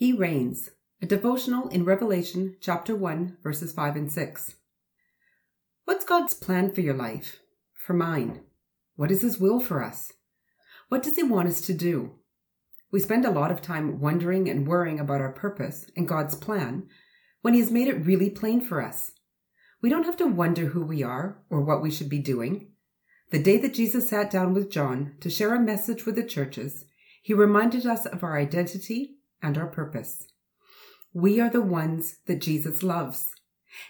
He reigns, a devotional in Revelation chapter 1, verses 5 and 6. What's God's plan for your life? For mine? What is His will for us? What does He want us to do? We spend a lot of time wondering and worrying about our purpose and God's plan when He has made it really plain for us. We don't have to wonder who we are or what we should be doing. The day that Jesus sat down with John to share a message with the churches, He reminded us of our identity and our purpose. We are the ones that Jesus loves.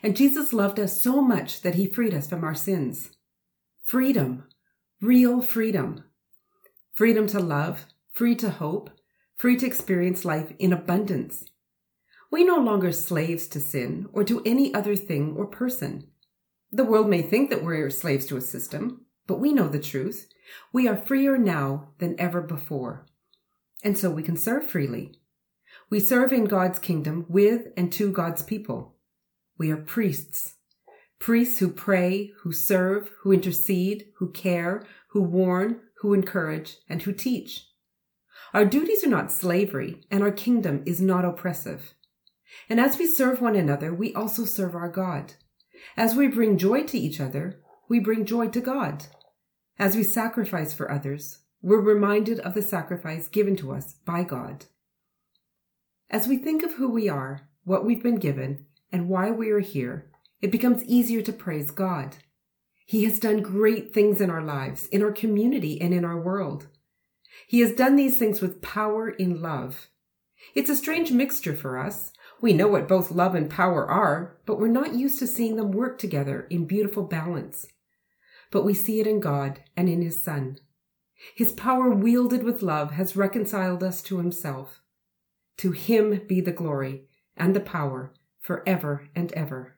And Jesus loved us so much that he freed us from our sins. Freedom. Real freedom. Freedom to love, free to hope, free to experience life in abundance. We no longer slaves to sin or to any other thing or person. The world may think that we're slaves to a system, but we know the truth. We are freer now than ever before. And so we can serve freely. We serve in God's kingdom with and to God's people. We are priests. Priests who pray, who serve, who intercede, who care, who warn, who encourage, and who teach. Our duties are not slavery, and our kingdom is not oppressive. And as we serve one another, we also serve our God. As we bring joy to each other, we bring joy to God. As we sacrifice for others, we're reminded of the sacrifice given to us by God. As we think of who we are, what we've been given, and why we are here, it becomes easier to praise God. He has done great things in our lives, in our community, and in our world. He has done these things with power in love. It's a strange mixture for us. We know what both love and power are, but we're not used to seeing them work together in beautiful balance. But we see it in God and in His Son. His power wielded with love has reconciled us to Himself. To him be the glory and the power forever and ever.